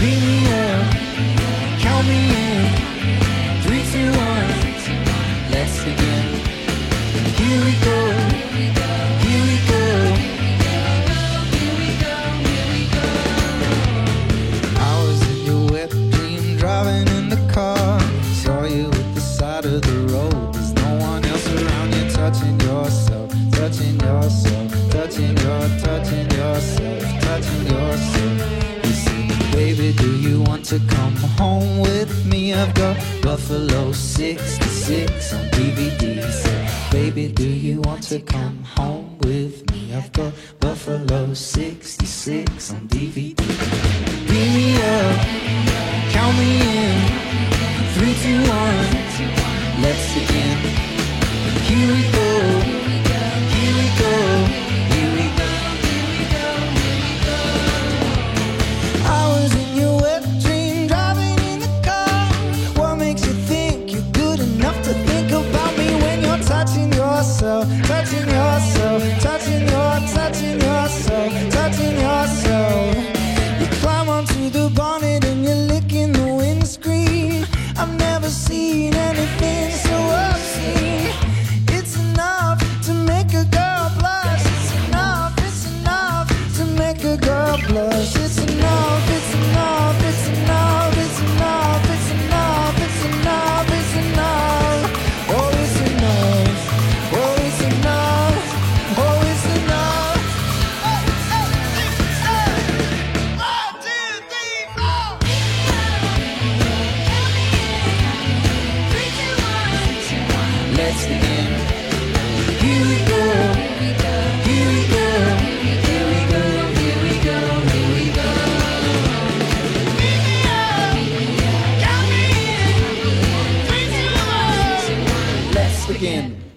Beat me up, count me in. to come home with me? I've got Buffalo 66 on DVD. Say, baby, do you want to come home with me? I've got Buffalo 66 on DVD. touching yourself, touching your, touching yourself, touching your. again.